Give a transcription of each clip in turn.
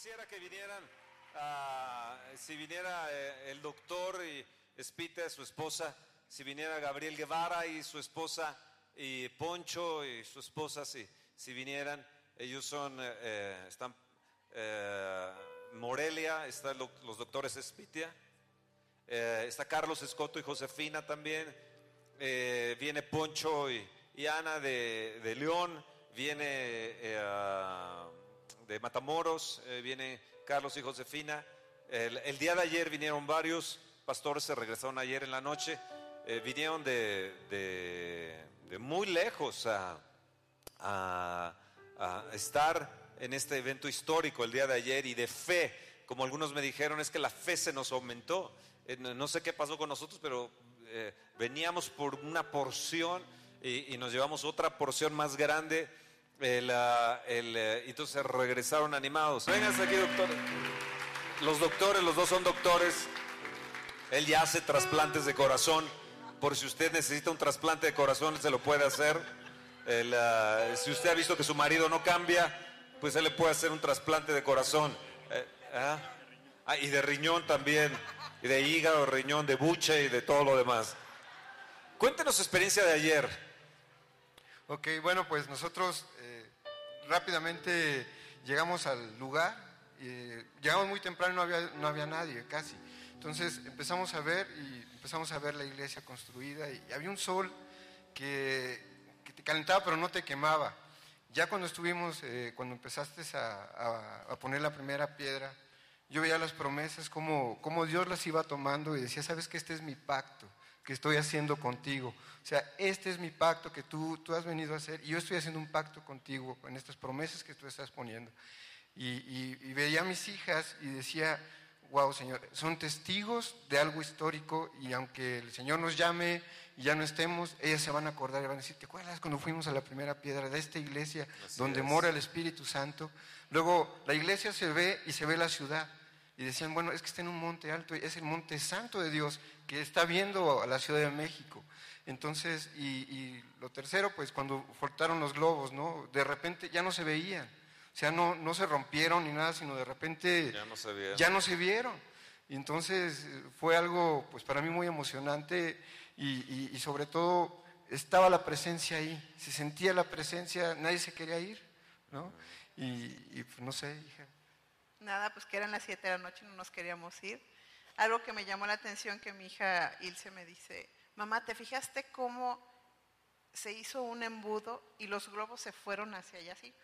quisiera que vinieran, ah, si viniera eh, el doctor y su esposa, si viniera Gabriel Guevara y su esposa, y Poncho y su esposa, si, vinieran, ellos son, eh, eh, están, Morelia, están lo- los doctores Espitia, eh, está Carlos Escoto y Josefina también, viene Poncho y, Ana de, de León, viene ah, de Matamoros, eh, viene Carlos y Josefina. El, día de ayer vinieron varios pastores, se regresaron ayer en la noche, eh, vinieron de, de- muy lejos a, a- estar en este evento histórico el día de ayer y de fe. Como algunos me dijeron, es que la fe se nos aumentó. Eh, no, sé qué pasó con nosotros, pero eh, veníamos por una porción y nos llevamos otra porción más grande. El, ah, el, eh, entonces regresaron animados. Vengan aquí, doctor. Los doctores, los dos son doctores. Él ya hace trasplantes de corazón. Por si usted necesita un trasplante de corazón, se lo puede hacer. El, ah, si usted ha visto que su marido no cambia, pues él le puede hacer un trasplante de corazón. Eh, ah. Ah, y de riñón también. Y de hígado, riñón, de buche y de todo lo demás. Cuéntenos su experiencia de ayer. Ok, bueno, pues nosotros rápidamente llegamos al lugar. eh, llegamos muy temprano no había, no había nadie casi. Entonces empezamos a ver y empezamos a ver la iglesia construida y había un sol que, que te calentaba pero no te quemaba. Ya cuando estuvimos, eh, cuando empezaste a, a- poner la primera piedra, yo veía las promesas, como, como Dios las iba tomando y decía, sabes que este es mi pacto que estoy haciendo contigo. O sea, este es mi pacto que tú, tú has venido a hacer y yo estoy haciendo un pacto contigo en estas promesas que tú estás poniendo. Y, y- y veía a mis hijas y decía, wow, Señor, son testigos de algo histórico y aunque el Señor nos llame y ya no estemos, ellas se van a acordar y van a decir, ¿te acuerdas cuando fuimos a la primera piedra de esta iglesia Así donde es. mora el Espíritu Santo? Luego, la iglesia se ve y se ve la ciudad. Y decían, bueno, es que está en un monte alto, es el monte santo de Dios que está viendo a la Ciudad de México. Entonces, y, y lo tercero, pues cuando faltaron los globos, ¿no? De repente ya no se veían. O sea, no, no se rompieron ni nada, sino de repente Ya no se vieron. ya no se vieron. Y entonces fue algo, pues para mí muy emocionante y, y- y sobre todo estaba la presencia ahí, se sentía la presencia, nadie se quería ir, ¿no? Y, y, pues no sé, hija. Nada, pues que eran las 7 de la noche y no nos queríamos ir. Algo que me llamó la atención que mi hija Ilse me dice, mamá, ¿te fijaste cómo se hizo un embudo y los globos se fueron hacia allá así?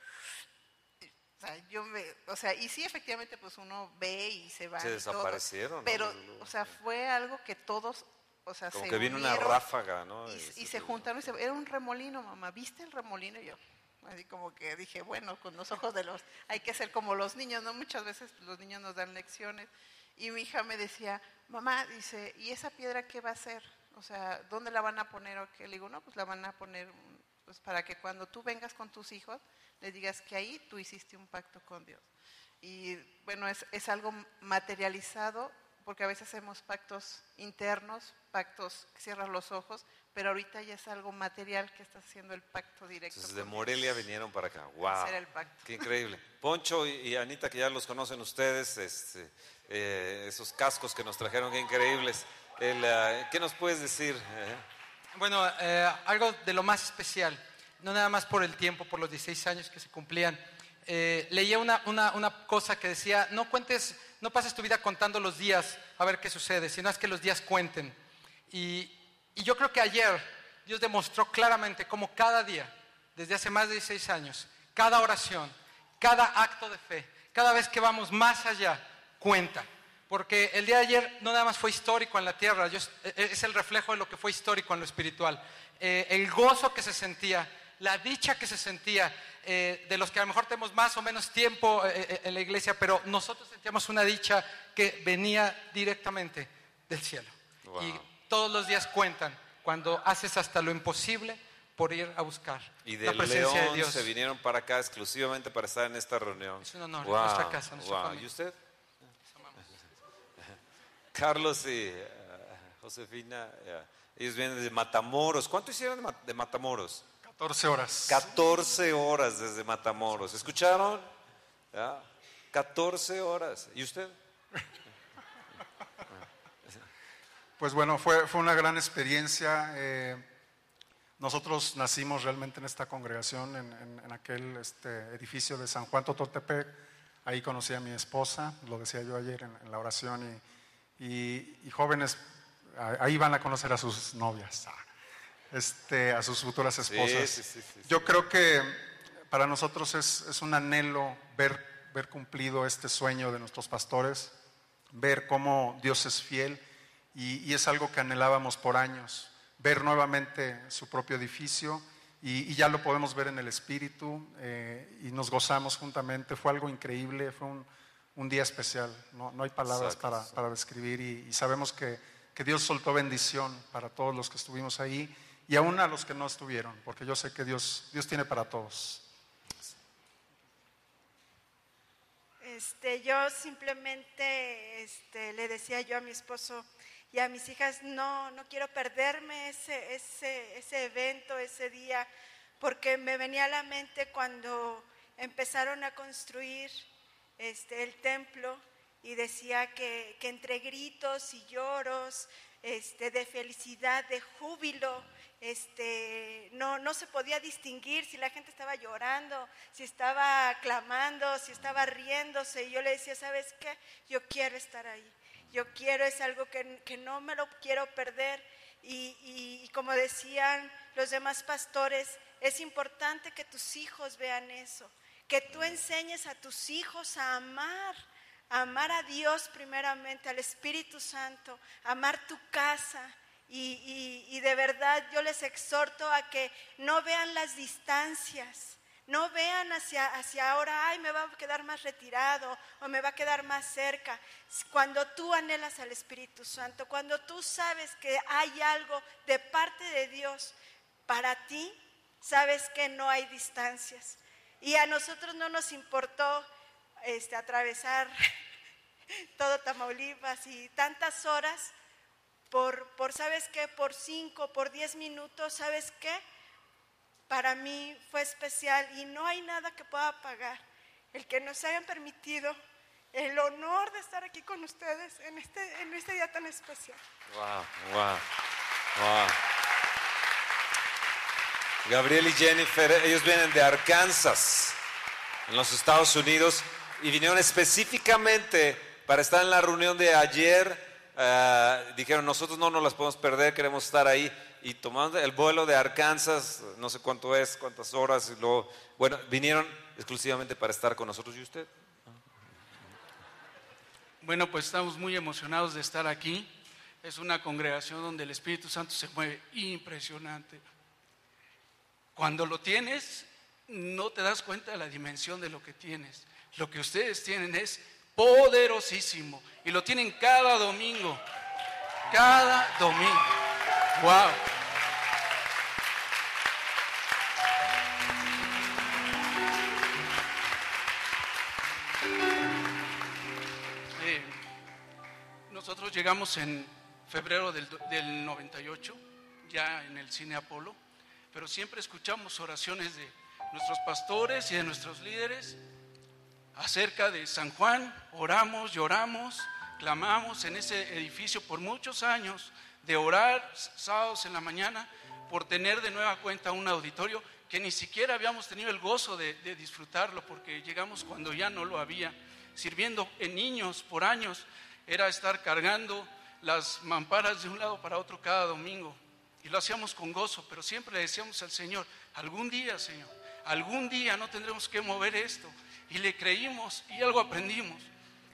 O sea, yo me, o sea, y sí, efectivamente, pues uno ve y se va. Se desaparecieron. Pero, o sea, fue algo que todos, o sea, Como se que vino una ráfaga, ¿no? Y, Y y se- se juntaron y se, era un remolino, mamá. ¿Viste el remolino? Y yo, así como que dije, bueno, con los ojos de los, hay que ser como los niños, ¿no? Muchas veces los niños nos dan lecciones. Y mi hija me decía, mamá, dice, ¿y esa piedra qué va a hacer? O sea, ¿dónde la van a poner o qué? Le digo, no, pues la van a poner pues para que cuando tú vengas con tus hijos, les digas que ahí tú hiciste un pacto con Dios. Y bueno, es, es algo materializado, porque a veces hacemos pactos internos, pactos que cierras los ojos, pero ahorita ya es algo material que estás haciendo el pacto directo. Entonces de Morelia Dios. vinieron para acá. ¡Wow! Hacer el pacto. Qué increíble. Poncho y, y Anita, que ya los conocen ustedes, este, eh, esos cascos que nos trajeron, qué increíbles. El, ah, ¿Qué nos puedes decir? eh? Bueno, eh, algo de lo más especial, no nada más por el tiempo, por los 16 años que se cumplían. Eh, leía una, una, una cosa que decía, no cuentes, no pases tu vida contando los días a ver qué sucede, sino haz que los días cuenten. Y, y yo creo que ayer Dios demostró claramente cómo cada día, desde hace más de 16 años, cada oración, cada acto de fe, cada vez que vamos más allá, cuenta. Porque el día de ayer no nada más fue histórico en la tierra, yo- e- es el reflejo de lo que fue histórico en lo espiritual. Eh, el gozo que se sentía, la dicha que se sentía, eh, de los que a lo mejor tenemos más o menos tiempo eh, en la iglesia, pero nosotros sentíamos una dicha que venía directamente del cielo. Todos los días cuentan cuando haces hasta lo imposible por ir a buscar Y la de presencia León de Dios. se vinieron para acá exclusivamente para estar en esta reunión. Es un honor, Wow, nuestra casa, nuestra wow. familia. ¿Y usted? Carlos y eh, Josefina, eh, ellos vienen de Matamoros. ¿Cuánto hicieron de, Ma- de Matamoros? 14 horas. 14 horas desde Matamoros. ¿Escucharon? ¿Ya? 14 horas. ¿Y usted? Pues bueno, fue, fue una gran experiencia. eh, nosotros nacimos realmente en esta congregación, en, en- en aquel este, edificio de San Juan Tototepec. Ahí conocí a mi esposa, lo decía yo ayer en, en la oración, y, y- y jóvenes ah, ahí van a conocer a sus novias, ah, este, a sus futuras esposas. sí, sí, sí, sí. Yo creo que para nosotros es, es un anhelo ver, ver cumplido este sueño de nuestros pastores, ver cómo Dios es fiel y, y es algo que anhelábamos por años, ver nuevamente su propio edificio y, y ya lo podemos ver en el Espíritu eh, y nos gozamos juntamente, fue algo increíble, fue un, un día especial, no, no hay palabras Exacto, para, para describir y, y sabemos que, que Dios soltó bendición para todos los que estuvimos ahí y aún a los que no estuvieron, porque yo sé que Dios, Dios tiene para todos. Este, yo simplemente este, le decía yo a mi esposo y a mis hijas, no, no quiero perderme ese, ese, ese evento, ese día, porque me venía a la mente cuando empezaron a construir este, el templo y decía que, que entre gritos y lloros, este, de felicidad, de júbilo, este, no, no se podía distinguir si la gente estaba llorando, si estaba clamando, si estaba riéndose. Y yo le decía, ¿sabes qué? Yo quiero estar ahí. Yo quiero, es algo que, que no me lo quiero perder. Y, y- y como decían los demás pastores, es importante que tus hijos vean eso, que tú enseñes a tus hijos a amar, a amar a Dios primeramente, al Espíritu Santo, a amar tu casa. Y, y- y de verdad yo les exhorto a que no vean las distancias, no vean hacia, hacia ahora, ay, me va a quedar más retirado o me va a quedar más cerca. Cuando tú anhelas al Espíritu Santo, cuando tú sabes que hay algo de parte de Dios para ti, sabes que no hay distancias. Y a nosotros no nos importó este, atravesar todo Tamaulipas y tantas horas por, por, ¿sabes qué? Por cinco, por diez minutos, ¿sabes qué? Para mí fue especial y no hay nada que pueda pagar el que nos hayan permitido el honor de estar aquí con ustedes en este, en este día tan especial. Wow, wow, wow. Gabriel y Jennifer, ellos vienen de Arkansas, en los Estados Unidos, y vinieron específicamente para estar en la reunión de ayer. Eh, dijeron, nosotros no nos las podemos perder, queremos estar ahí. Y tomando el vuelo de Arkansas, no sé cuánto es, cuántas horas, y luego, bueno, vinieron exclusivamente para estar con nosotros. ¿Y usted? Bueno, pues estamos muy emocionados de estar aquí. Es una congregación donde el Espíritu Santo se mueve impresionante. Cuando lo tienes, no te das cuenta de la dimensión de lo que tienes. Lo que ustedes tienen es poderosísimo y lo tienen cada domingo. Cada domingo. Wow. Eh, nosotros llegamos en febrero del, del 98, ya en el cine Apolo, pero siempre escuchamos oraciones de nuestros pastores y de nuestros líderes acerca de San Juan, oramos, lloramos, clamamos en ese edificio por muchos años de orar sábados en la mañana por tener de nueva cuenta un auditorio que ni siquiera habíamos tenido el gozo de, de disfrutarlo porque llegamos cuando ya no lo había, sirviendo en niños por años, era estar cargando las mamparas de un lado para otro cada domingo. Y lo hacíamos con gozo, pero siempre le decíamos al Señor, algún día, Señor, algún día no tendremos que mover esto. Y le creímos y algo aprendimos.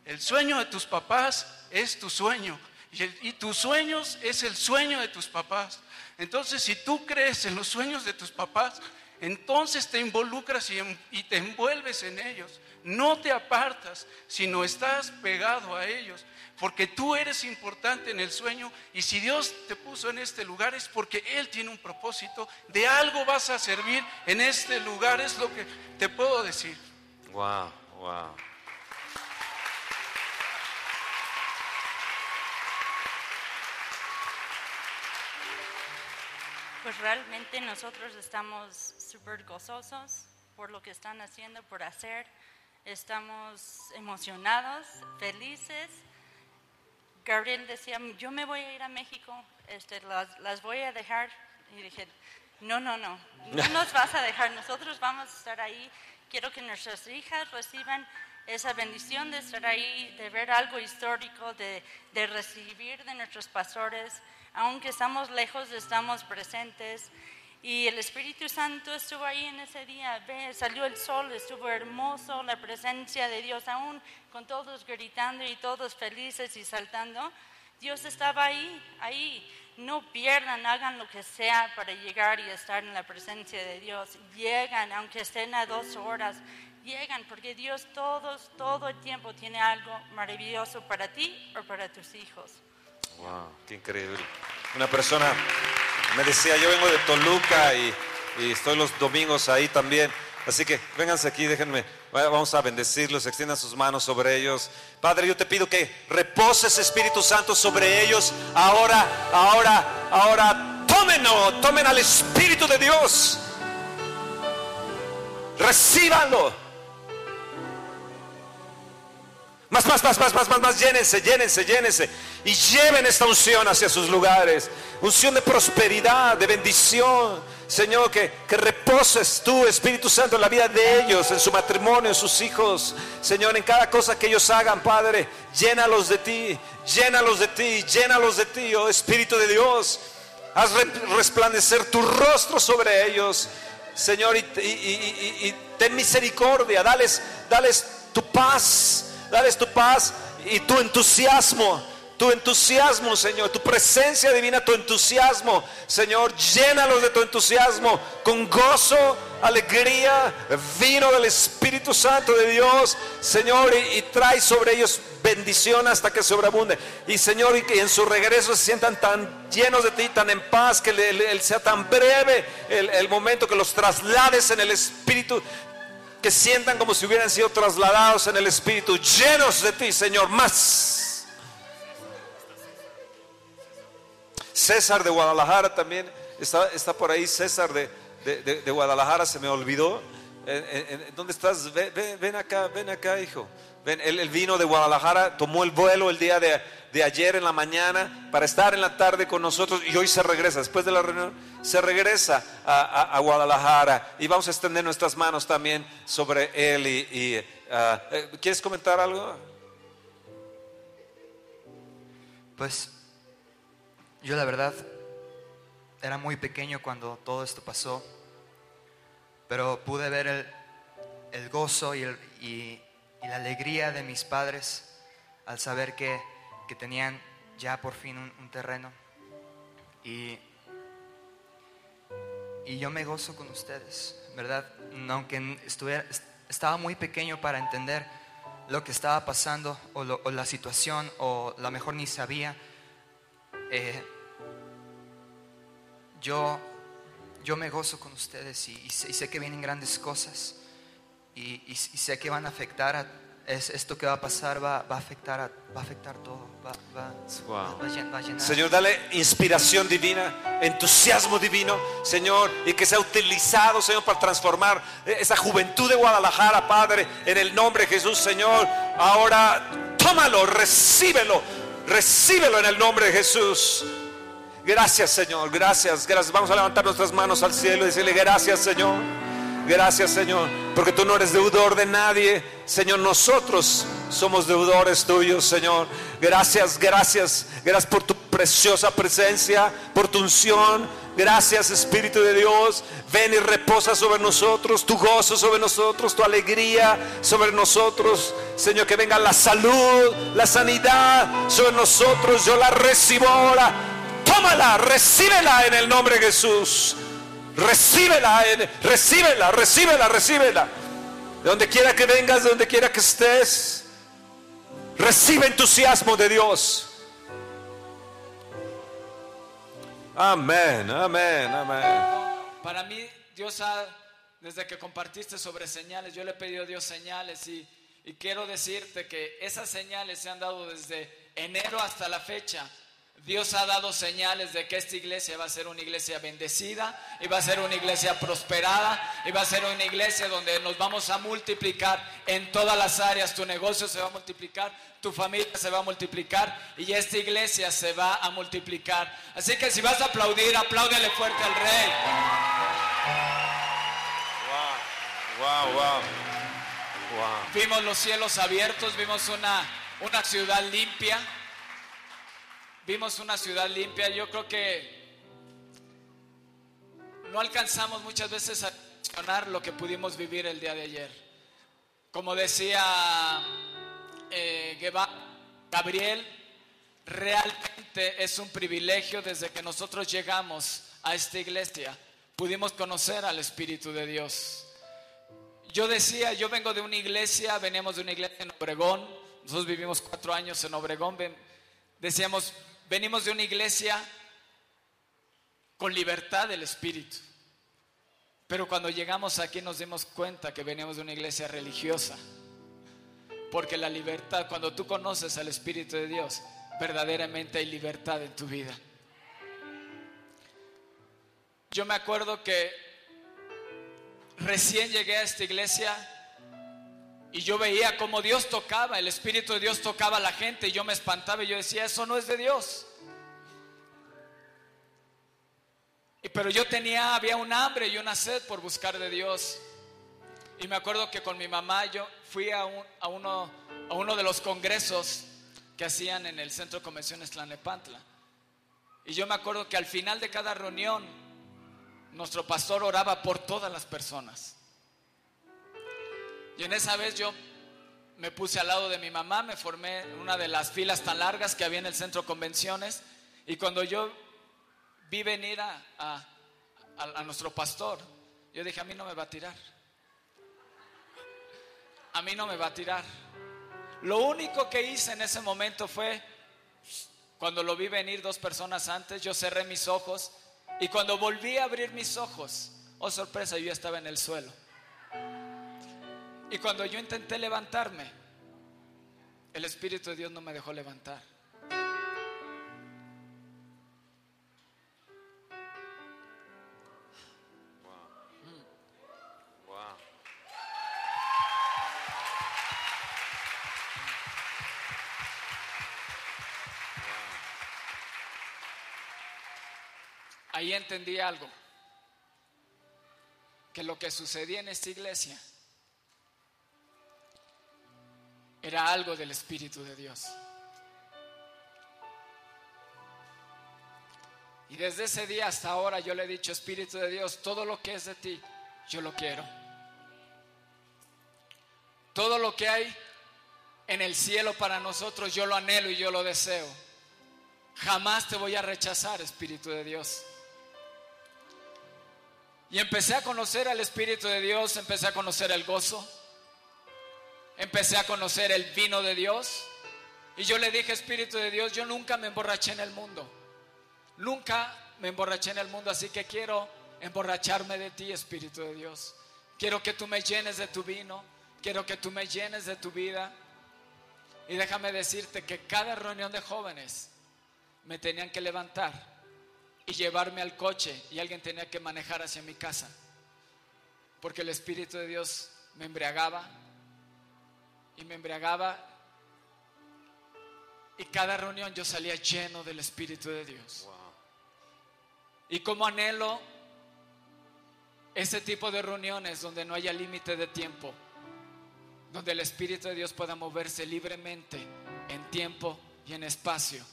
El sueño de tus papás es tu sueño. Y, tus sueños es el sueño de tus papás. Entonces, si tú crees en los sueños de tus papás, entonces te involucras y, en- y te envuelves en ellos. No te apartas, sino estás pegado a ellos. Porque tú eres importante en el sueño y si Dios te puso en este lugar es porque Él tiene un propósito. De algo vas a servir en este lugar, es lo que te puedo decir. Wow, wow. Pues realmente nosotros estamos súper gozosos por lo que están haciendo, por hacer. estamos emocionados, felices. Gabriel decía, yo me voy a ir a México, este, las, las voy a dejar. Y dije, no, no, no, no nos vas a dejar, nosotros vamos a estar ahí. Quiero que nuestras hijas reciban esa bendición de estar ahí, de ver algo histórico, de, de recibir de nuestros pastores. Aunque estamos lejos, estamos presentes. Y el Espíritu Santo estuvo ahí en ese día, ve, salió el sol, estuvo hermoso, la presencia de Dios, aún con todos gritando y todos felices y saltando. Dios estaba ahí, ahí. No pierdan, hagan lo que sea para llegar y estar en la presencia de Dios. Llegan, aunque estén a dos horas, llegan, porque Dios todos, todo el tiempo tiene algo maravilloso para ti o para tus hijos. Wow, qué increíble. Una persona me decía, yo vengo de Toluca y, estoy los domingos ahí también. Así que vénganse aquí, déjenme, vamos a bendecirlos, extiendan sus manos sobre ellos. Padre, yo te pido que reposes Espíritu Santo sobre ellos. Ahora, ahora, ahora, tómenlo, tomen al Espíritu de Dios. Recíbanlo. Más, más, más, más, más, más, más, llénense, llénense, llénense. Y lleven esta unción hacia sus lugares. Unción de prosperidad, de bendición. Señor, que, que reposes tú, Espíritu Santo, en la vida de ellos, en su matrimonio, en sus hijos. Señor, en cada cosa que ellos hagan, Padre, llénalos de ti, llénalos de ti, llénalos de ti, oh Espíritu de Dios. Haz resplandecer tu rostro sobre ellos, Señor, y, y, ten misericordia, dales, dales tu paz dales tu paz y tu entusiasmo. Tu entusiasmo, Señor, tu presencia divina, tu entusiasmo, Señor, llénalos de tu entusiasmo con gozo, alegría, vino del Espíritu Santo de Dios, Señor, y, trae sobre ellos bendición hasta que sobreabunde. Y Señor, y que en su regreso se sientan tan llenos de ti, tan en paz, que Él sea tan breve el, el momento que los traslades en el Espíritu que sientan como si hubieran sido trasladados en el Espíritu, llenos de ti, Señor, más. César de Guadalajara también, está, está por ahí César de, de, Guadalajara, se me olvidó. ¿Dónde estás? Ven, acá, ven acá, hijo. Ven, él, vino de Guadalajara, tomó el vuelo el día de, de ayer en la mañana para estar en la tarde con nosotros y hoy se regresa, después de la reunión, se regresa a, Guadalajara y vamos a extender nuestras manos también sobre él. Y, ah, eh, ¿Quieres comentar algo? Pues yo la verdad era muy pequeño cuando todo esto pasó, pero pude ver el, gozo y, y la alegría de mis padres al saber que que tenían ya por fin un, terreno. Y, y yo me gozo con ustedes, ¿verdad? Aunque estuviera, estaba muy pequeño para entender lo que estaba pasando o, la situación o la mejor ni sabía. Eh, yo, yo me gozo con ustedes y, sé que vienen grandes cosas y, y, sé que van a afectar a es, esto que va a pasar va, va, a, afectar va a afectar todo. Va, va, Señor, dale inspiración divina, entusiasmo divino, Señor, y que sea utilizado, Señor, para transformar esa juventud de Guadalajara, Padre, en el nombre de Jesús, Señor. Ahora, tómalo, recíbelo, recíbelo en el nombre de Jesús. Gracias, Señor, gracias, gracias. Vamos a levantar nuestras manos al cielo y decirle gracias, Señor. Gracias Señor, porque tú no eres deudor de nadie. Señor, nosotros somos deudores tuyos, Señor. Gracias, gracias, gracias por tu preciosa presencia, por tu unción. Gracias Espíritu de Dios. Ven y reposa sobre nosotros, tu gozo sobre nosotros, tu alegría sobre nosotros. Señor, que venga la salud, la sanidad sobre nosotros. Yo la recibo ahora. Tómala, recíbela en el nombre de Jesús. Recíbela, recíbela, recíbela, recíbela. De donde quiera que vengas, de donde quiera que estés, recibe entusiasmo de Dios. Amén, amén, amén. Para mí, Dios ha, desde que compartiste sobre señales, yo le he pedido a Dios señales y, y quiero decirte que esas señales se han dado desde enero hasta la fecha. Dios ha dado señales de que esta iglesia va a ser una iglesia bendecida y va a ser una iglesia prosperada y va a ser una iglesia donde nos vamos a multiplicar en todas las áreas. Tu negocio se va a multiplicar, tu familia se va a multiplicar y esta iglesia se va a multiplicar. Así que si vas a aplaudir, apláudele fuerte al rey. Wow, wow, wow. Vimos los cielos abiertos, vimos una, una ciudad limpia. Vimos una ciudad limpia. Yo creo que no alcanzamos muchas veces a mencionar lo que pudimos vivir el día de ayer. Como decía eh, Gabriel, realmente es un privilegio desde que nosotros llegamos a esta iglesia. Pudimos conocer al Espíritu de Dios. Yo decía, yo vengo de una iglesia, veníamos de una iglesia en Obregón, nosotros vivimos cuatro años en Obregón, decíamos, venimos de una iglesia con libertad del Espíritu. Pero cuando llegamos aquí nos dimos cuenta que veníamos de una iglesia religiosa. Porque la libertad, cuando tú conoces al Espíritu de Dios, verdaderamente hay libertad en tu vida. Yo me acuerdo que recién llegué a esta iglesia y yo veía como Dios tocaba, el Espíritu de Dios tocaba a la gente y yo me espantaba y yo decía, eso no es de Dios. Y, pero yo tenía, había un hambre y una sed por buscar de Dios. Y me acuerdo que con mi mamá yo fui a, un- a uno, a uno de los congresos que hacían en el Centro de Convenciones Tlanepantla. Y yo me acuerdo que al final de cada reunión, nuestro pastor oraba por todas las personas. Y en esa vez yo me puse al lado de mi mamá, me formé en una de las filas tan largas que había en el centro convenciones. Y cuando yo vi venir a, a- a- nuestro pastor, yo dije, a mí no me va a tirar. A mí no me va a tirar. Lo único que hice en ese momento fue, cuando lo vi venir dos personas antes, yo cerré mis ojos y cuando volví a abrir mis ojos, oh sorpresa, yo estaba en el suelo. Y cuando yo intenté levantarme, el Espíritu de Dios no me dejó levantar. Ahí entendí algo. Que lo que sucedía en esta iglesia era algo del Espíritu de Dios. Y desde ese día hasta ahora yo le he dicho, Espíritu de Dios, todo lo que es de ti, yo lo quiero. Todo lo que hay en el cielo para nosotros, yo lo anhelo y yo lo deseo. Jamás te voy a rechazar, Espíritu de Dios. Y empecé a conocer al Espíritu de Dios, empecé a conocer el gozo, empecé a conocer el vino de Dios. Y yo le dije, Espíritu de Dios, yo nunca me emborraché en el mundo. Nunca me emborraché en el mundo, así que quiero emborracharme de ti, Espíritu de Dios. Quiero que tú me llenes de tu vino, quiero que tú me llenes de tu vida. Y déjame decirte que cada reunión de jóvenes me tenían que levantar y llevarme al coche y alguien tenía que manejar hacia mi casa. Porque el Espíritu de Dios me embriagaba y me embriagaba y cada reunión yo salía lleno del Espíritu de Dios. Y como anhelo ese tipo de reuniones donde no haya límite de tiempo, donde el Espíritu de Dios pueda moverse libremente en tiempo y en espacio.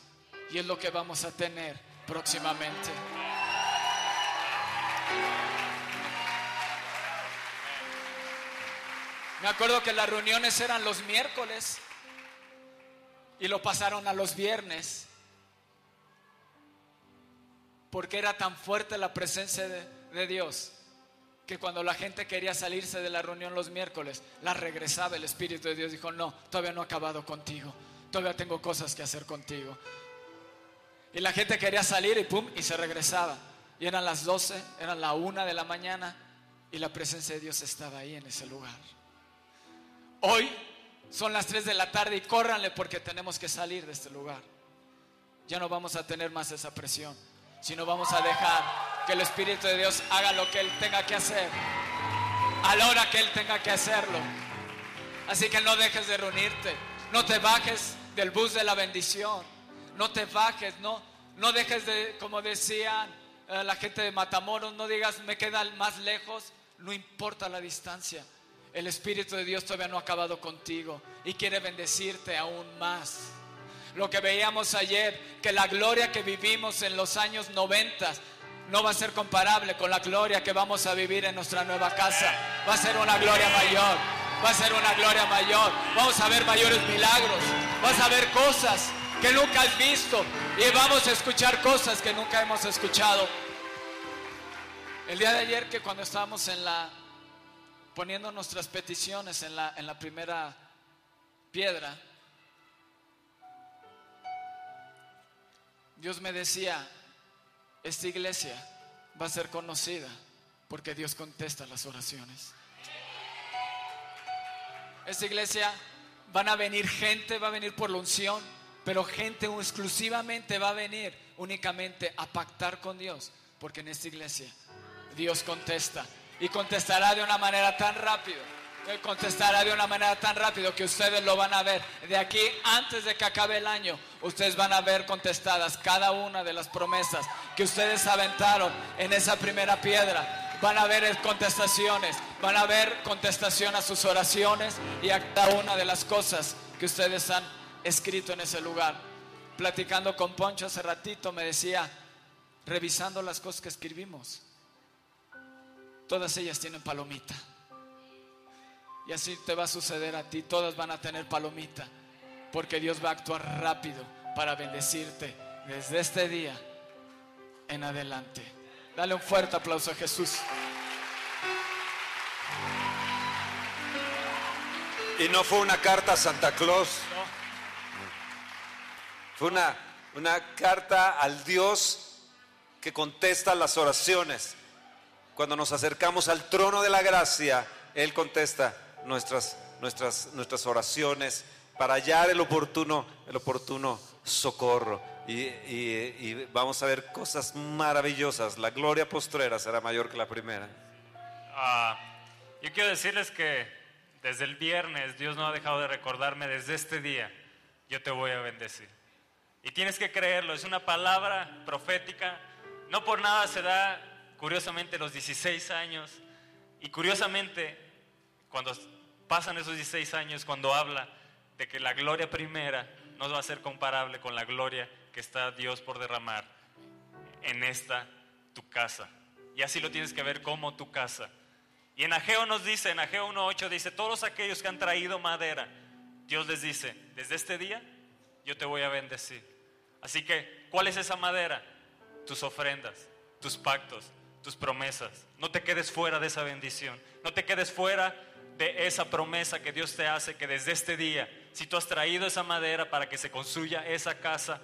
Y es lo que vamos a tener próximamente. Me acuerdo que las reuniones eran los miércoles y lo pasaron a los viernes. Porque era tan fuerte la presencia de, Dios que cuando la gente quería salirse de la reunión los miércoles, la regresaba el Espíritu de Dios. Dijo, no, todavía no he acabado contigo. Todavía tengo cosas que hacer contigo. Y la gente quería salir y pum, y se regresaba. Y eran las 12, eran la una de la mañana y la presencia de Dios estaba ahí en ese lugar. Hoy son las 3 de la tarde y córranle porque tenemos que salir de este lugar. ya no vamos a tener más esa presión, sino vamos a dejar que el Espíritu de Dios haga lo que Él tenga que hacer, a la hora que Él tenga que hacerlo. Así que no dejes de reunirte, no te bajes del bus de la bendición, no te bajes, no, no dejes de, como decían eh, la gente de Matamoros, no digas me queda más lejos, no importa la distancia. El Espíritu de Dios todavía no ha acabado contigo y quiere bendecirte aún más. Lo que veíamos ayer, que la gloria que vivimos en los años 90 no va a ser comparable con la gloria que vamos a vivir en nuestra nueva casa. Va a ser una gloria mayor, va a ser una gloria mayor. Vamos a ver mayores milagros, vas a ver cosas que nunca has visto y vamos a escuchar cosas que nunca hemos escuchado. El día de ayer que cuando estábamos en la poniendo nuestras peticiones en la, en la primera piedra, Dios me decía, esta iglesia va a ser conocida porque Dios contesta las oraciones. Esta iglesia van a venir gente, va a venir por la unción, pero gente exclusivamente va a venir únicamente a pactar con Dios, porque en esta iglesia Dios contesta y contestará de una manera tan rápido. Contestará de una manera tan rápido que ustedes lo van a ver. De aquí, antes de que acabe el año, ustedes van a ver contestadas cada una de las promesas que ustedes aventaron en esa primera piedra. Van a ver contestaciones, van a ver contestación a sus oraciones y a cada una de las cosas que ustedes han escrito en ese lugar. Platicando con Poncho hace ratito me decía, revisando las cosas que escribimos, todas ellas tienen palomita. Y así te va a suceder a ti, todas van a tener palomita, porque Dios va a actuar rápido para bendecirte desde este día en adelante. Dale un fuerte aplauso a Jesús. Y no fue una carta a Santa Claus. Fue una, una carta al Dios que contesta las oraciones. Cuando nos acercamos al trono de la gracia, Él contesta nuestras, nuestras, nuestras oraciones para hallar el oportuno, el oportuno socorro. Y, y- y vamos a ver cosas maravillosas. La gloria postrera será mayor que la primera. Ah, yo quiero decirles que desde el viernes Dios no ha dejado de recordarme desde este día, yo te voy a bendecir. Y tienes que creerlo, es una palabra profética. No por nada se da, curiosamente, los 16 años. Y curiosamente, cuando pasan esos 16 años, cuando habla de que la gloria primera no va a ser comparable con la gloria que está Dios por derramar en esta tu casa. Y así lo tienes que ver como tu casa. Y en Ageo nos dice, en Ageo 1.8 dice, todos aquellos que han traído madera, Dios les dice, desde este día yo te voy a bendecir. Así que, ¿cuál es esa madera? Tus ofrendas, tus pactos, tus promesas. No te quedes fuera de esa bendición. No te quedes fuera de esa promesa que Dios te hace, que desde este día, si tú has traído esa madera para que se construya esa casa,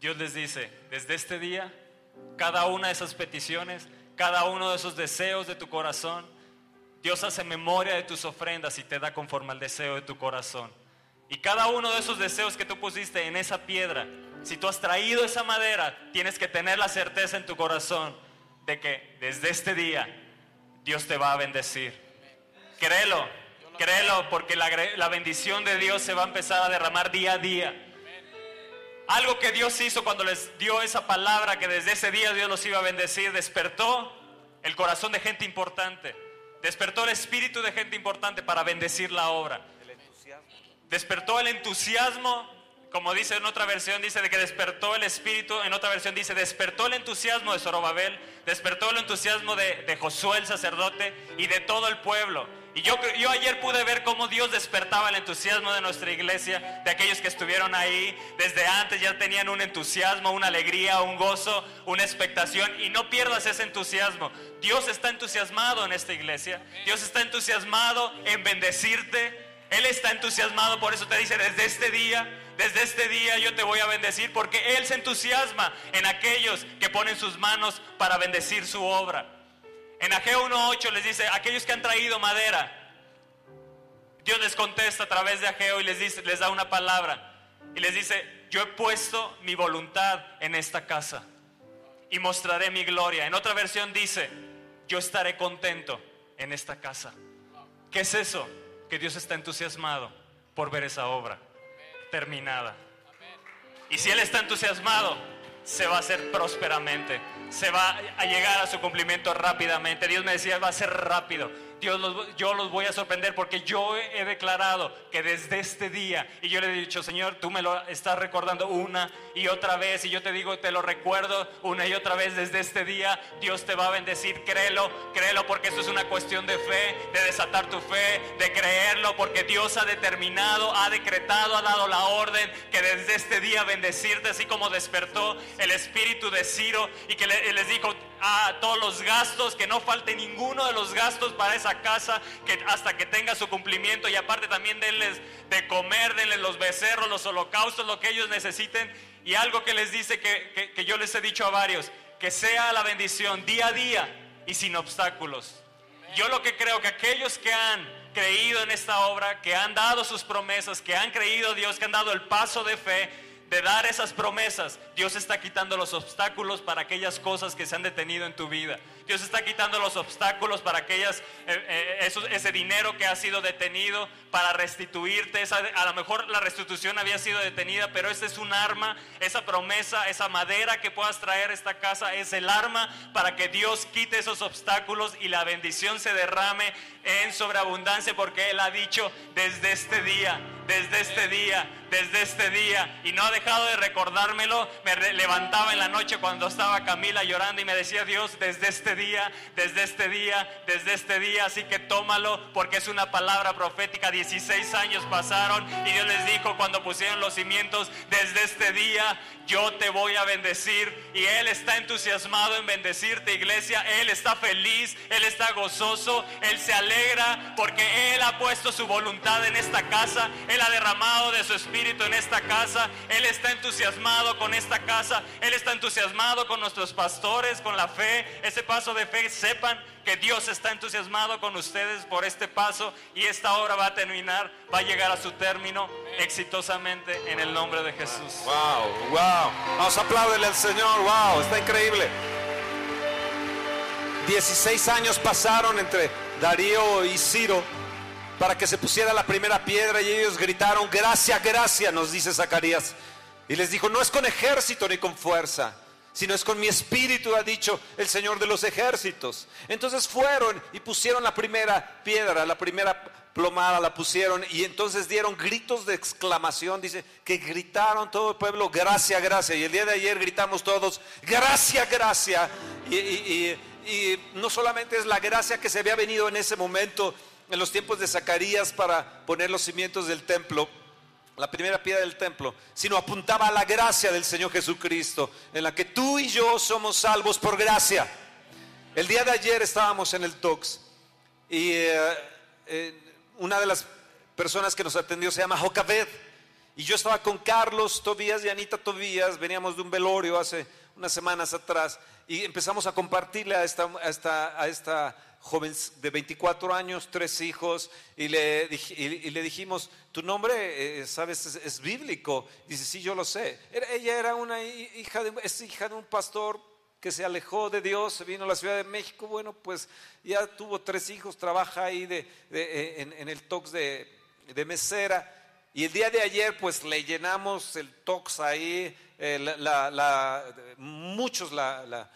Dios les dice, desde este día, cada una de esas peticiones, cada uno de esos deseos de tu corazón, Dios hace memoria de tus ofrendas y te da conforme al deseo de tu corazón. Y cada uno de esos deseos que tú pusiste en esa piedra, si tú has traído esa madera, tienes que tener la certeza en tu corazón de que desde este día Dios te va a bendecir. Créelo, créelo, porque la, la bendición de Dios se va a empezar a derramar día a día. Algo que Dios hizo cuando les dio esa palabra, que desde ese día Dios los iba a bendecir, despertó el corazón de gente importante, despertó el espíritu de gente importante para bendecir la obra. Despertó el entusiasmo, como dice en otra versión, dice de que despertó el espíritu, en otra versión dice, despertó el entusiasmo de Zorobabel, despertó el entusiasmo de, de Josué el sacerdote y de todo el pueblo. Y yo, yo ayer pude ver cómo Dios despertaba el entusiasmo de nuestra iglesia, de aquellos que estuvieron ahí desde antes, ya tenían un entusiasmo, una alegría, un gozo, una expectación. Y no pierdas ese entusiasmo. Dios está entusiasmado en esta iglesia. Dios está entusiasmado en bendecirte. Él está entusiasmado, por eso te dice, desde este día, desde este día yo te voy a bendecir, porque Él se entusiasma en aquellos que ponen sus manos para bendecir su obra. En Ageo 1.8 les dice, aquellos que han traído madera, Dios les contesta a través de Ageo y les, dice, les da una palabra. Y les dice, yo he puesto mi voluntad en esta casa y mostraré mi gloria. En otra versión dice, yo estaré contento en esta casa. ¿Qué es eso? Que Dios está entusiasmado por ver esa obra terminada. Y si Él está entusiasmado, se va a hacer prósperamente, se va a llegar a su cumplimiento rápidamente. Dios me decía, va a ser rápido. Dios yo los voy a sorprender porque yo he declarado que desde este día, y yo le he dicho, Señor, tú me lo estás recordando una y otra vez, y yo te digo, te lo recuerdo una y otra vez desde este día, Dios te va a bendecir, créelo, créelo porque esto es una cuestión de fe, de desatar tu fe, de creerlo, porque Dios ha determinado, ha decretado, ha dado la orden que desde este día bendecirte, así como despertó el espíritu de Ciro y que le- les dijo a todos los gastos, que no falte ninguno de los gastos para esa casa, que hasta que tenga su cumplimiento y aparte también denles de comer, denles los becerros, los holocaustos, lo que ellos necesiten. Y algo que les dice que, que- que yo les he dicho a varios, que sea la bendición día a día y sin obstáculos. Yo lo que creo que aquellos que han creído en esta obra, que han dado sus promesas, que han creído a Dios, que han dado el paso de fe, de dar esas promesas, Dios está quitando los obstáculos para aquellas cosas que se han detenido en tu vida. Dios está quitando los obstáculos para aquellas, eh, eh, ese dinero que ha sido detenido, para restituirte. Esa- a lo mejor la restitución había sido detenida, pero esta es un arma, esa promesa, esa madera que puedas traer a esta casa es el arma para que Dios quite esos obstáculos y la bendición se derrame en sobreabundancia, porque Él ha dicho desde este día, desde este día, desde este día, y no ha dejado de recordármelo. Me levantaba en la noche cuando estaba Camila llorando y me decía Dios, desde este día, desde este día, desde este día, así que tómalo, porque es una palabra profética. 16 años pasaron y Dios les dijo cuando pusieron los cimientos, desde este día yo te voy a bendecir. Y Él está entusiasmado en bendecirte iglesia, Él está feliz, Él está gozoso, Él se alegra porque Él ha puesto su voluntad en esta casa, Él ha derramado de su espíritu en esta casa, Él está entusiasmado con esta casa, Él está entusiasmado con nuestros pastores, con la fe, ese paso de fe, sepan que Dios está entusiasmado con ustedes por este paso y esta obra va a terminar, va a llegar a su término exitosamente en el nombre de Jesús. Wow, wow. Vamos a aplaudirle al Señor. Wow, está increíble. 16 años pasaron entre Darío y Ciro para que se pusiera la primera piedra y ellos gritaron, gracias, gracias, nos dice Zacarías. Y les dijo, no es con ejército ni con fuerza, sino es con mi espíritu, ha dicho el Señor de los ejércitos. Entonces fueron y pusieron la primera piedra, la primera plomada la pusieron y entonces dieron gritos de exclamación, dice que gritaron todo el pueblo, gracias, gracias. Y el día de ayer gritamos todos. Y, y- y- y no solamente es la gracia que se había venido en ese momento, en los tiempos de Zacarías para poner los cimientos del templo, la primera piedra del templo, sino apuntaba a la gracia del Señor Jesucristo, en la que tú y yo somos salvos por gracia. El día de ayer estábamos en el Tox y eh, eh, una de las personas que nos atendió se llama Jocabed. Y yo estaba con Carlos Tobías y Anita Tobías, veníamos de un velorio hace unas semanas atrás y empezamos a compartirle a esta, a esta, a esta joven de 24 años, tres hijos, y le, dijimos, tu nombre, eh, sabes, es, bíblico. Dice, sí, yo lo sé. Ella era una hi- hija de, es hija de un pastor que se alejó de Dios, se vino a la Ciudad de México, bueno, pues ya tuvo tres hijos, trabaja ahí eh, en, el Tox de, mesera. Y el día de ayer, pues le llenamos el Tox ahí, eh, muchos la,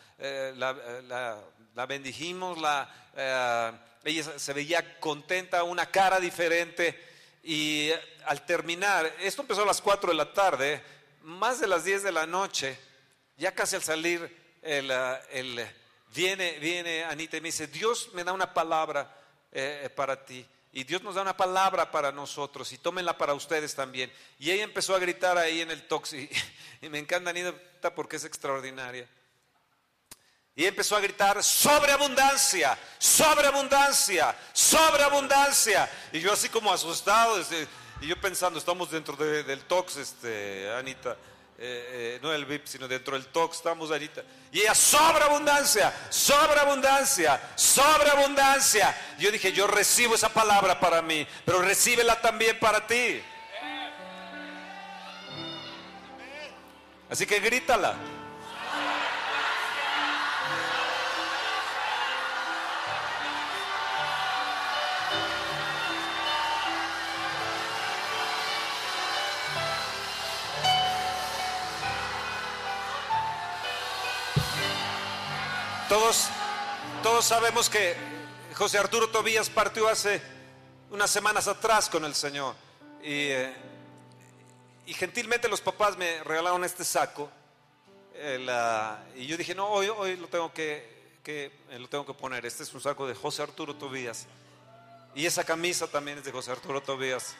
la, eh, bendijimos, la, eh, ella se veía contenta, una cara diferente. Y al terminar, esto empezó a las 4 de la tarde, más de las 10 de la noche, ya casi al salir, el, ah, el- viene, viene Anita y me dice, Dios me da una palabra eh, para ti. Y Dios nos da una palabra para nosotros y tómenla para ustedes también. Y ella empezó a gritar ahí en el tox y, y me encanta Anita porque es extraordinaria. Y empezó a gritar, sobreabundancia, sobreabundancia, sobreabundancia. Y yo así como asustado, este, y yo pensando, estamos dentro de- del Tox, este, Anita, eh, eh, no del VIP, sino dentro del Tox, estamos Anita. Y ella, sobreabundancia, sobreabundancia, sobreabundancia. Yo dije, yo recibo esa palabra para mí, pero recíbela también para ti. Así que grítala. Todos, todos sabemos que José Arturo Tobías partió hace unas semanas atrás con el Señor. Y, eh, y gentilmente los papás me regalaron este saco. eh, y yo dije, no, hoy, hoy lo, tengo que, que, eh, lo tengo que poner. Este es un saco de José Arturo Tobías. Y esa camisa también es de José Arturo Tobías.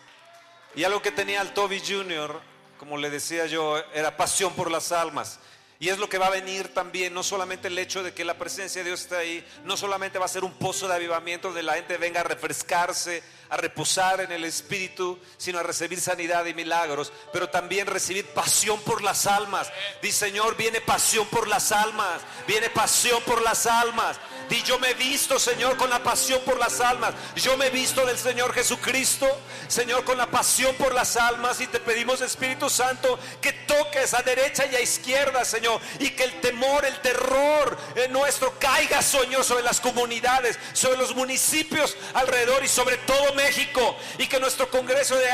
Y algo que tenía el Toby Jr., como le decía yo, era pasión por las almas. Y es lo que va a venir también, no solamente el hecho de que la presencia de Dios está ahí, no solamente va a ser un pozo de avivamiento donde la gente venga a refrescarse, a reposar en el Espíritu, sino a recibir sanidad y milagros, pero también recibir pasión por las almas. Di Señor, viene pasión por las almas, viene pasión por las almas. Di yo me he visto, Señor, con la pasión por las almas. Yo me he visto del Señor Jesucristo, Señor, con la pasión por las almas. Y te pedimos, Espíritu Santo, que toques a derecha y a izquierda, Señor. Y que el temor, el terror eh, nuestro caiga, Señor, sobre las comunidades, sobre los municipios alrededor y sobre todo México. Y que nuestro Congreso de,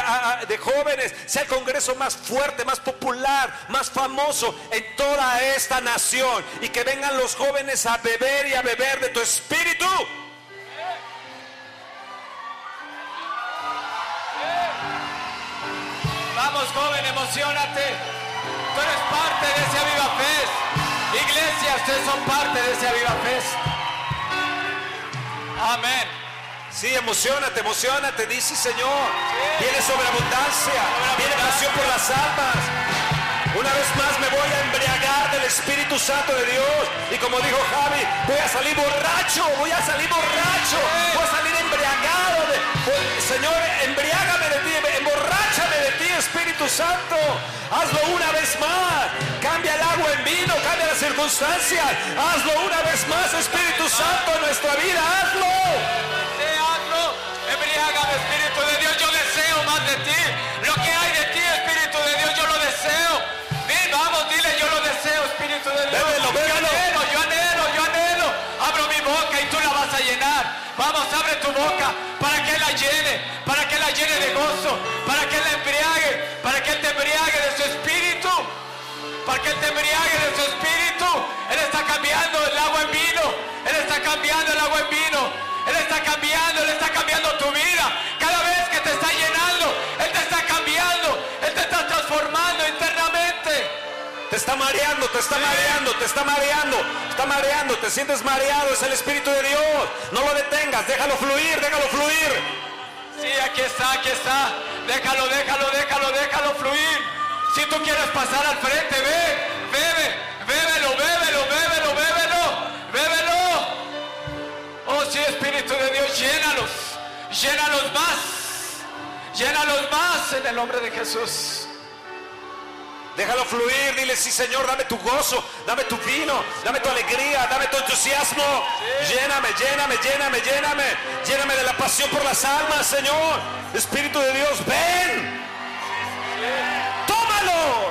de jóvenes sea el Congreso más fuerte, más popular, más famoso en toda esta nación. Y que vengan los jóvenes a beber y a beber de tu espíritu. Vamos, joven, emocionate. Tú eres parte de ese Aviva Fest. Iglesia, ustedes son parte de ese Aviva Fest. Amén. Sí, emocionate, emocionate, dice Señor. Viene sobreabundancia, viene pasión por las almas. Una vez más me voy a embriagar del Espíritu Santo de Dios. Y como dijo Javi, voy a salir borracho, voy a salir borracho, voy a salir embriagado. de- Señor, embriágame de ti, ti, Espíritu Santo. Hazlo una vez más. Cambia el agua en vino, cambia las circunstancias. Hazlo una vez más, Espíritu Santo, en nuestra vida. Hazlo. Hazlo. Embriágame, Espíritu de Dios. Yo deseo más de ti. Lo que hay de ti, Espíritu de Dios, yo lo deseo. Vamos, dile, yo lo deseo, Espíritu de Dios. Bébelo, Yo bébelo. anhelo, yo anhelo, yo anhelo. Abro mi boca y tú la vas a Vamos, abre tu boca para que la llene, para que la llene de gozo, para que la embriague, para que Él te embriague de su Espíritu para que Él te embriague de su espíritu. Él está cambiando el agua en vino. Él está cambiando el agua en vino. Él está cambiando, Él está cambiando tu vida. Cada vez que te está llenando, está mareando, te está mareando, te está mareando, está mareando, te sientes mareado, es el Espíritu de Dios. No lo detengas, déjalo fluir, déjalo fluir. Sí, aquí está, aquí está. Déjalo, déjalo, déjalo, déjalo fluir. Si tú quieres pasar al frente, ve, bebe, bébelo, bébelo, bébelo, bébelo, bébelo. Oh, sí, Espíritu de Dios, llénalos, llénalos más, llénalos más en el nombre de Jesús. Déjalo fluir, dile, sí Señor, dame tu gozo, dame tu vino, dame tu alegría, dame tu entusiasmo. Lléname, lléname, lléname, lléname. Lléname de la pasión por las almas, Señor. Espíritu de Dios, ven. Tómalo.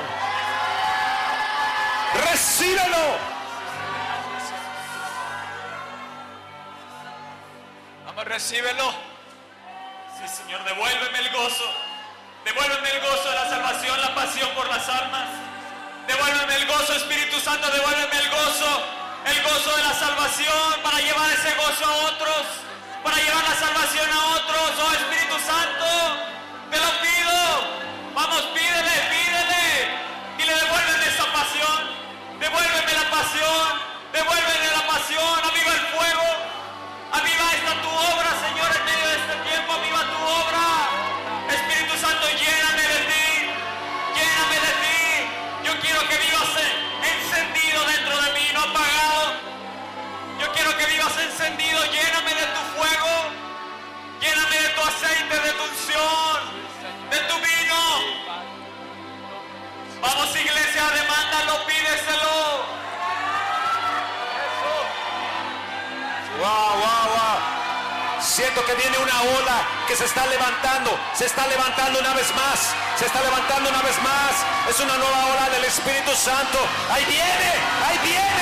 Recíbelo. Vamos, recíbelo. Sí, Señor, devuélveme el gozo. Devuélveme el gozo de la salvación, la pasión por las almas. Devuélveme el gozo, Espíritu Santo, devuélveme el gozo. El gozo de la salvación para llevar ese gozo a otros. Para llevar la salvación a otros. Oh Espíritu Santo, te lo pido. Vamos, pídele, pídele. Dile, devuélveme esa pasión. Devuélveme la pasión. Devuélveme la pasión. Lléname de tu fuego, lléname de tu aceite, de tu unción, de tu vino. Vamos iglesia, demándalo, pídeselo. Wow, wow, wow. Siento que viene una ola que se está levantando, se está levantando una vez más, se está levantando una vez más. Es una nueva ola del Espíritu Santo. Ahí viene, ahí viene.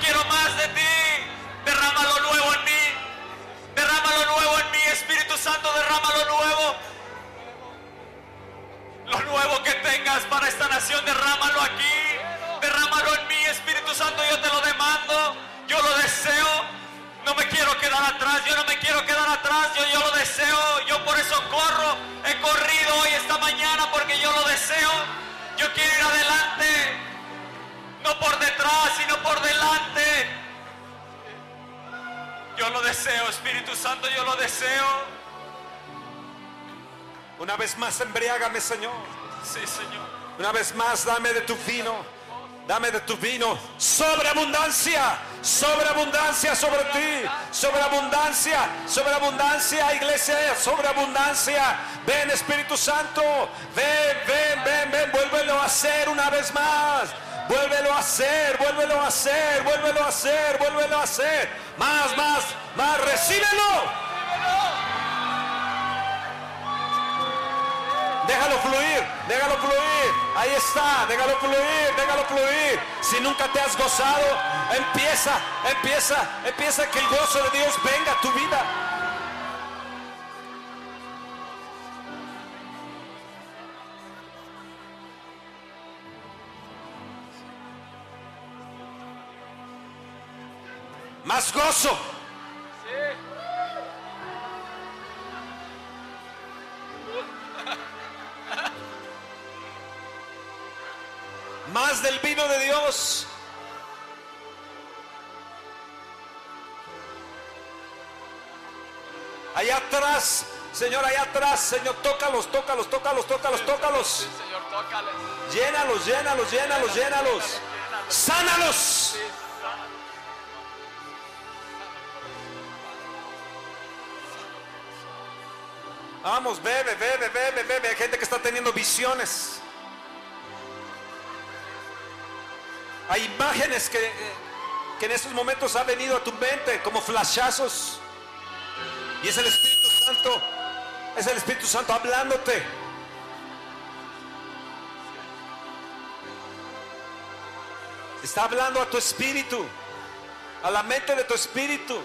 Quiero más de ti. Derrama lo nuevo en mí. Derrama lo nuevo en mí, Espíritu Santo, derrama lo nuevo. Lo nuevo que tengas para esta nación, derrámalo aquí. Derrámalo en mí, Espíritu Santo, yo te lo demando. Yo lo deseo. No me quiero quedar atrás, yo no me quiero quedar atrás, yo, yo lo deseo. Yo por eso corro. He corrido hoy, esta mañana, porque yo lo deseo. Yo quiero ir adelante. No por detrás, sino por delante. Yo lo deseo, Espíritu Santo, yo lo deseo. Una vez más, embriágame, Señor. Sí, Señor. Una vez más, dame de tu vino. Dame de tu vino. Sobreabundancia. Sobreabundancia sobre ti. Sobreabundancia. Sobreabundancia, iglesia. Sobreabundancia. Ven, Espíritu Santo. Ven, ven, ven, ven. Vuélvelo a hacer una vez más. Vuélvelo a hacer, vuélvelo a hacer, vuélvelo a hacer, vuélvelo a hacer. Más, más, más. Recíbelo. Déjalo fluir, déjalo fluir. Ahí está, déjalo fluir, déjalo fluir. Si nunca te has gozado, empieza, empieza, empieza que el gozo de Dios venga a tu vida. Más gozo. Más del vino de Dios. Allá atrás, Señor, allá atrás, Señor, tócalos, tócalos, tócalos, tócalos, tócalos. Señor, tócales. Llénalos, llénalos, llénalos, llénalos. Sánalos. Vamos, bebe, bebe, bebe, bebe. Hay gente que está teniendo visiones. Hay imágenes que, eh, que en estos momentos ha venido a tu mente como flashazos. Y es el Espíritu Santo. Es el Espíritu Santo hablándote. Está hablando a tu espíritu. A la mente de tu espíritu.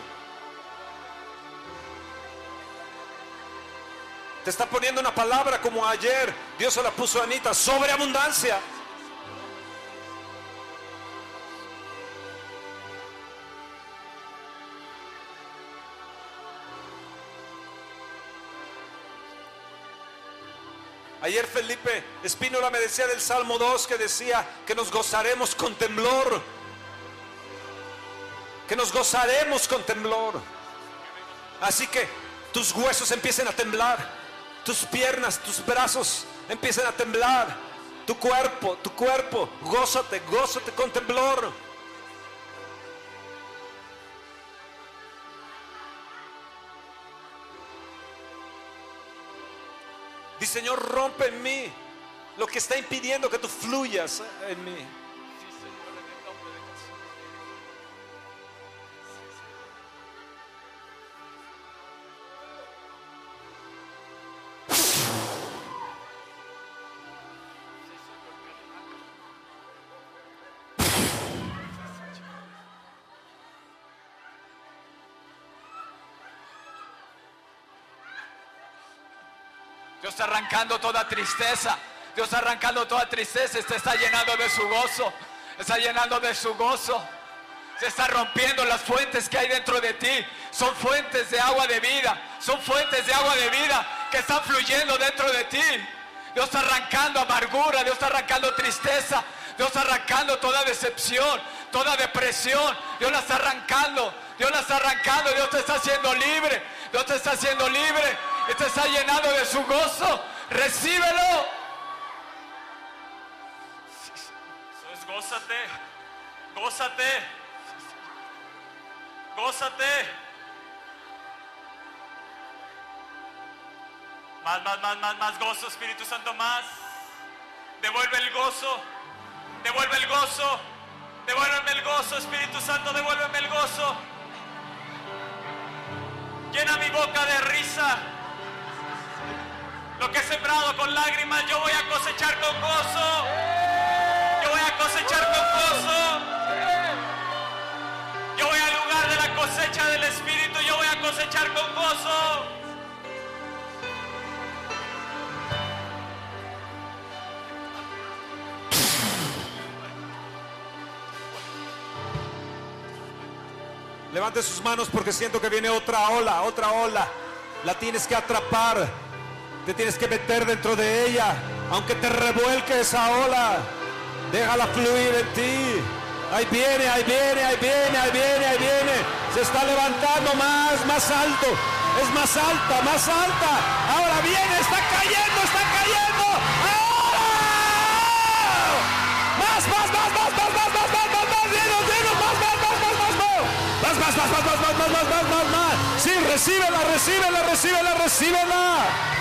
Te está poniendo una palabra como ayer Dios se la puso a Anita, sobreabundancia. Ayer Felipe Espínola me decía del Salmo 2 que decía que nos gozaremos con temblor. Que nos gozaremos con temblor. Así que tus huesos empiecen a temblar. Tus piernas, tus brazos empiecen a temblar. Tu cuerpo, tu cuerpo, gózate, gózate con temblor. Di Señor, rompe en mí lo que está impidiendo que tú fluyas en mí. Dios arrancando toda tristeza. Dios arrancando toda tristeza. Te está llenando de su gozo. Está llenando de su gozo. Se está rompiendo las fuentes que hay dentro de ti. Son fuentes de agua de vida. Son fuentes de agua de vida que están fluyendo dentro de ti. Dios está arrancando amargura. Dios está arrancando tristeza. Dios está arrancando toda decepción, toda depresión. Dios la está arrancando. Dios la está arrancando. Dios te está haciendo libre. Dios te está haciendo libre. Te está llenando de su gozo. Recíbelo. Eso es gózate, gózate, gózate. Más, más, más, más, más gozo, Espíritu Santo, más. Devuelve el gozo, devuelve el gozo, devuélveme el gozo, Espíritu Santo, devuélveme el gozo. Llena mi boca de risa. Lo que he sembrado con lágrimas, yo voy a cosechar con gozo. Yo voy a cosechar con gozo. Yo voy al lugar de la cosecha del Espíritu, yo voy a cosechar con gozo. Levante sus manos porque siento que viene otra ola, otra ola. La tienes que atrapar. Te tienes que meter dentro de ella. Aunque te revuelque esa ola. Déjala fluir en ti. Ahí viene, ahí viene, ahí viene, ahí viene, ahí viene. Se está levantando más, más alto. Es más alta, más alta. Ahora viene, está cayendo, está cayendo. ¡Ahora! Más, más, más, más, más, más, más, más, más, más, llenos, llenos, más, más, más, más, más, más. Más, más, más, más, más, más, más, más, más, más. Sí, recíbela, recíbela, recíbela, recíbela.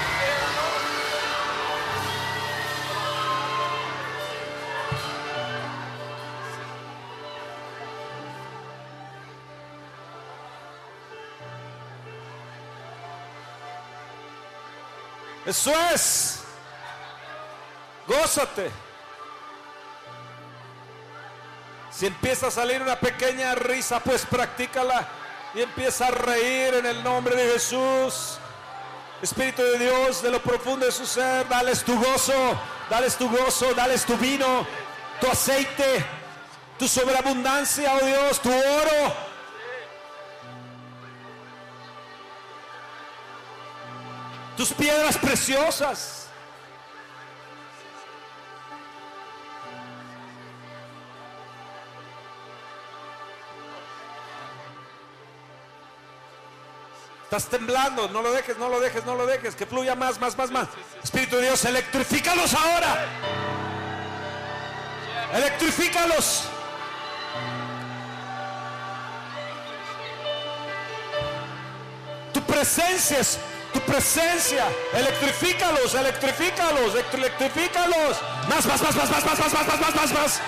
Eso es. Gózate. Si empieza a salir una pequeña risa, pues practícala y empieza a reír en el nombre de Jesús. Espíritu de Dios, de lo profundo de su ser, dales tu gozo, dales tu gozo, dales tu vino, tu aceite, tu sobreabundancia, oh Dios, tu oro. Tus piedras preciosas. Estás temblando, no lo dejes, no lo dejes, no lo dejes, que fluya más, más, más, más. Espíritu de Dios, electrifícalos ahora. Electrifícalos. Tu presencia es tu presencia. Electrifícalos, electrifícalos, electrifícalos. Más, más, más, más, más, más, más, más, más, más, más, más.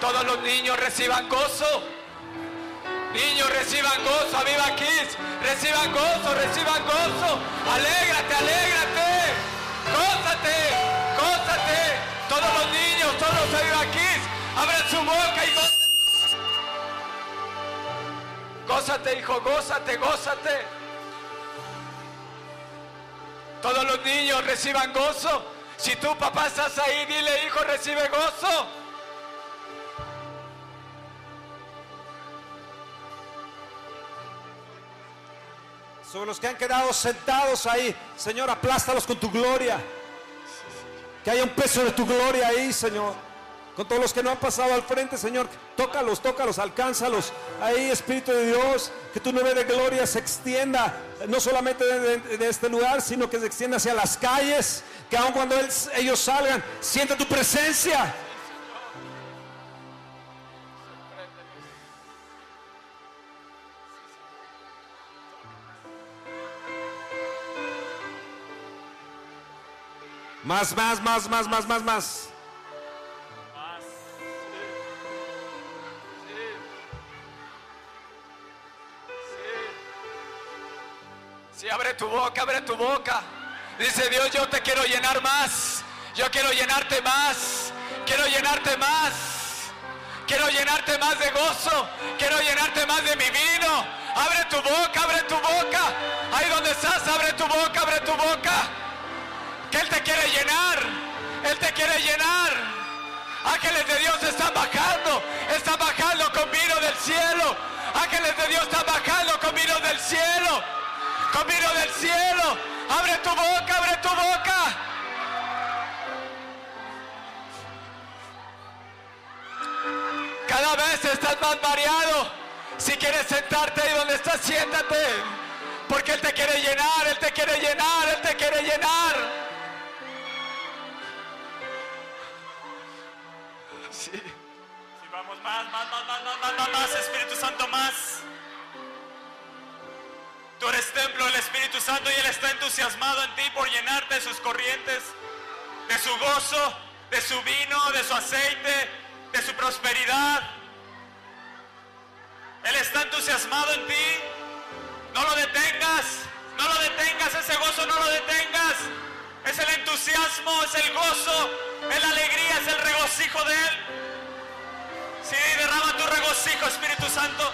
Todos los niños reciban gozo. Niños reciban gozo, a Viva Kids, reciban gozo, reciban gozo. Alégrate, alégrate. Gózate, gózate. Todos los niños, todos los Viva Kids, abran su boca y gózate. Gózate, hijo, gózate, gózate. Todos los niños reciban gozo. Si tú papá estás ahí, dile hijo, recibe gozo. Sobre los que han quedado sentados ahí, Señor, aplástalos con tu gloria. Que haya un peso de tu gloria ahí, Señor. Con todos los que no han pasado al frente, Señor, tócalos, tócalos, alcánzalos. Ahí, Espíritu de Dios, que tu nube de gloria se extienda, no solamente de, este lugar, sino que se extienda hacia las calles. Que aun cuando ellos salgan, sienta tu presencia. Más, más, más, más, más, más, más. Si abre tu boca, abre tu boca. Dice Dios, yo te quiero llenar más. Yo quiero llenarte más. Quiero llenarte más. Quiero llenarte más de gozo. Quiero llenarte más de mi vino. Abre tu boca, abre tu boca. Ahí donde estás, abre tu boca, abre tu boca. Él te quiere llenar. Él te quiere llenar. Ángeles de Dios están bajando. Están bajando con vino del cielo. Ángeles de Dios están bajando con vino del cielo. Con vino del cielo. Abre tu boca, abre tu boca. Cada vez estás más mareado. Si quieres sentarte ahí donde estás, siéntate. Porque Él te quiere llenar, Él te quiere llenar, Él te quiere llenar. Sí. sí vamos más, más, más, más, más, más, más, Espíritu Santo, más. Tú eres templo del Espíritu Santo y Él está entusiasmado en ti por llenarte de sus corrientes, de su gozo, de su vino, de su aceite, de su prosperidad. Él está entusiasmado en ti. No lo detengas, no lo detengas, ese gozo no lo detengas. Es el entusiasmo, es el gozo, es la alegría, es el regocijo de Él. Sí, derrama tu regocijo, Espíritu Santo.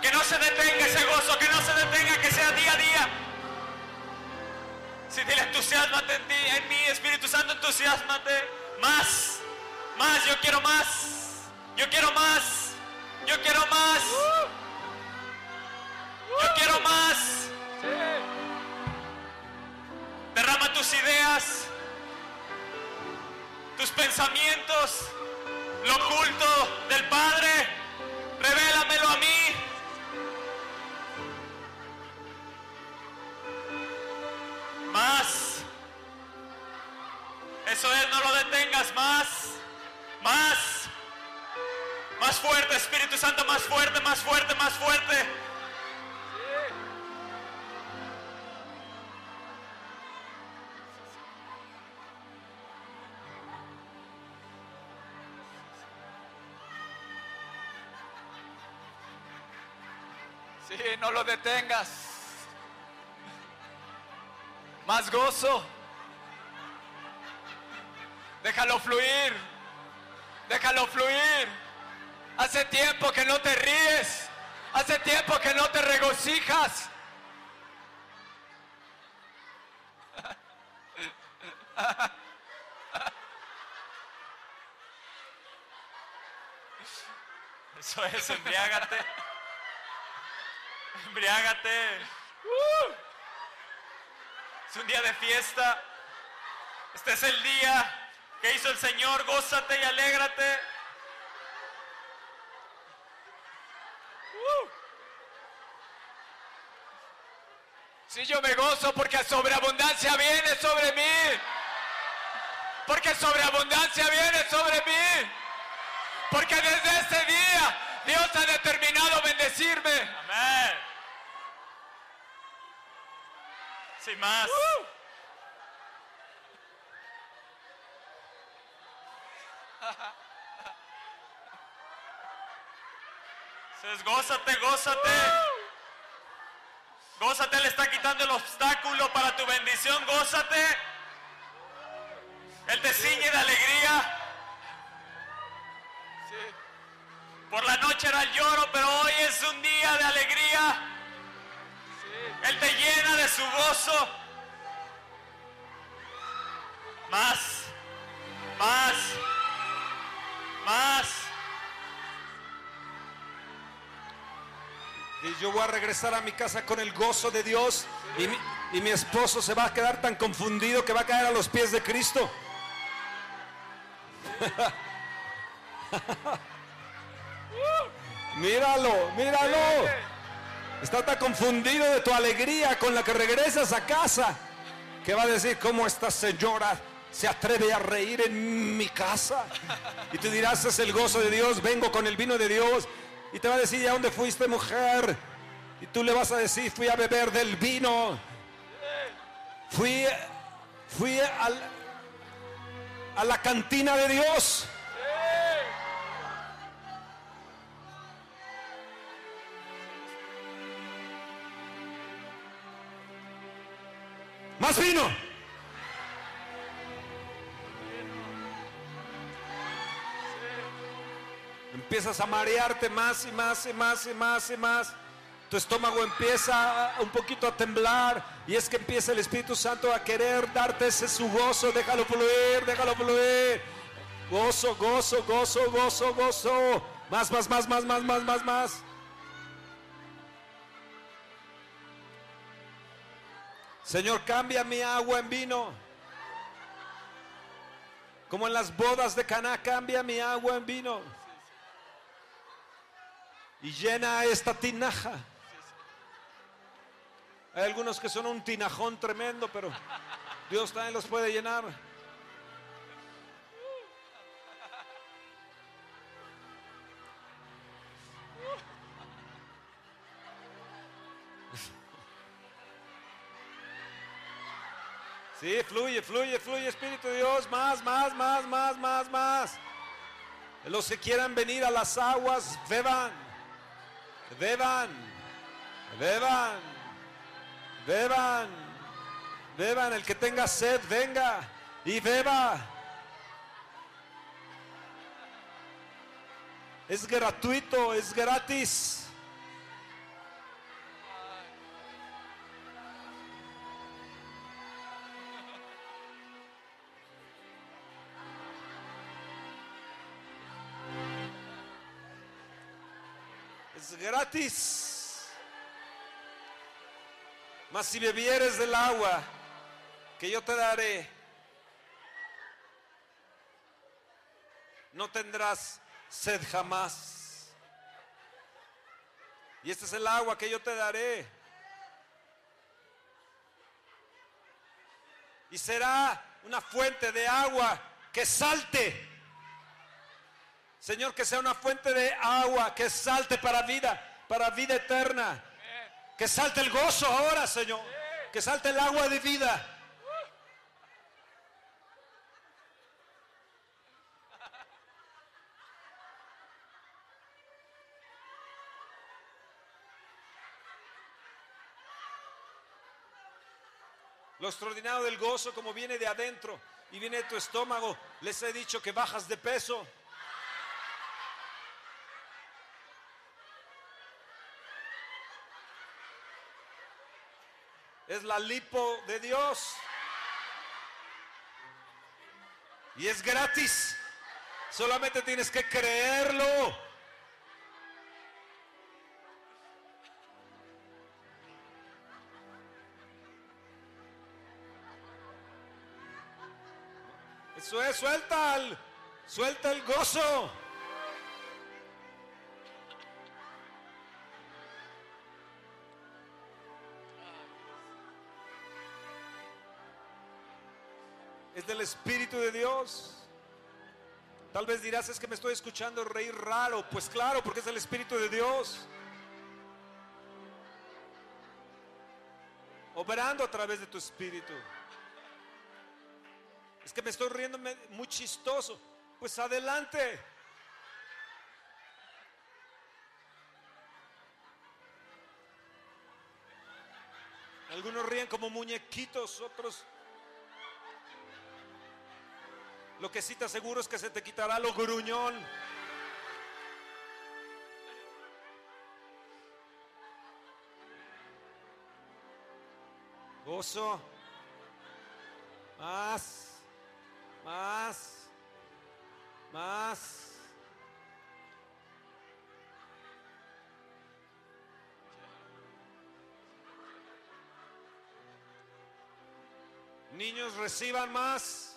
Que no se detenga ese gozo, que no se detenga, que sea día a día. Si dile entusiasmate en ti, en mí, Espíritu Santo, entusiasmate. Más, más, yo quiero más. Yo quiero más. Yo quiero más. Yo quiero más. Tus ideas, tus pensamientos, lo oculto del Padre. Revélamelo a mí. Más. Eso es, no lo detengas más. Más. Más fuerte, Espíritu Santo, más fuerte, más fuerte, más fuerte. No lo detengas. Más gozo. Déjalo fluir. Déjalo fluir. Hace tiempo que no te ríes. Hace tiempo que no te regocijas. Eso es, embriágate. Embriágate. Es un día de fiesta. Este es el día que hizo el Señor. Gózate y alégrate. Si yo me gozo porque sobreabundancia viene sobre mí. Porque sobreabundancia viene sobre mí. Porque desde ese día Dios ha determinado bendecirme. Amén. Sin más. Entonces, gózate, gózate. Gózate, le está quitando el obstáculo para tu bendición. Gózate. Él te ciñe de alegría. Por la noche era el lloro, pero hoy es un día de alegría. Él te llena de su gozo. Más. Más. Más. Y yo voy a regresar a mi casa con el gozo de Dios y mi, y mi esposo se va a quedar tan confundido que va a caer a los pies de Cristo. míralo, míralo. Está tan confundido de tu alegría con la que regresas a casa que va a decir, ¿cómo esta señora se atreve a reír en mi casa? Y tú dirás, es el gozo de Dios, vengo con el vino de Dios. Y te va a decir, ¿y a dónde fuiste mujer? Y tú le vas a decir, fui a beber del vino. Fui, fui al- a la cantina de Dios. Empiezas a marearte más y más y más y más y más. Tu estómago empieza un poquito a temblar y es que empieza el Espíritu Santo a querer darte ese su gozo. Déjalo fluir, déjalo fluir. Gozo, gozo, gozo, gozo, gozo. Más, más, más, más, más, más, más, más. Señor, cambia mi agua en vino. Como en las bodas de Caná, cambia mi agua en vino. Y llena esta tinaja. Hay algunos que son un tinajón tremendo, pero Dios también los puede llenar. Sí, fluye, fluye, fluye, Espíritu de Dios, más, más, más, más, más, más. Los que quieran venir a las aguas, beban, beban, beban, beban, beban. El que tenga sed, venga y beba. Es gratuito, es gratis. Gratis. Mas si bebieres del agua que yo te daré, no tendrás sed jamás. Y este es el agua que yo te daré. Y será una fuente de agua que salte. Señor, que sea una fuente de agua que salte para vida, para vida eterna. Que salte el gozo ahora, Señor. Que salte el agua de vida. Lo extraordinario del gozo como viene de adentro y viene de tu estómago. Les he dicho que bajas de peso. Es la lipo de Dios. Y es gratis. Solamente tienes que creerlo. Eso es, suelta el, suelta el gozo. Espíritu de Dios. Tal vez dirás, es que me estoy escuchando reír raro. Pues claro, porque es el Espíritu de Dios. Operando a través de tu Espíritu. Es que me estoy riendo muy chistoso. Pues adelante. Algunos ríen como muñequitos, otros... Lo que sí te aseguro es que se te quitará lo gruñón. Gozo. Más. Más. Más. Niños reciban más.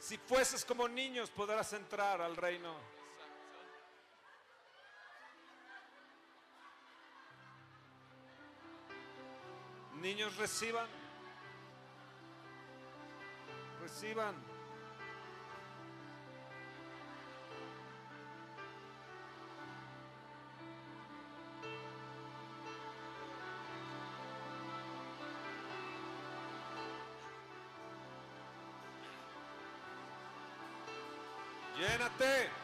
Si fueses como niños podrás entrar al reino. Niños reciban. Reciban. Llénate.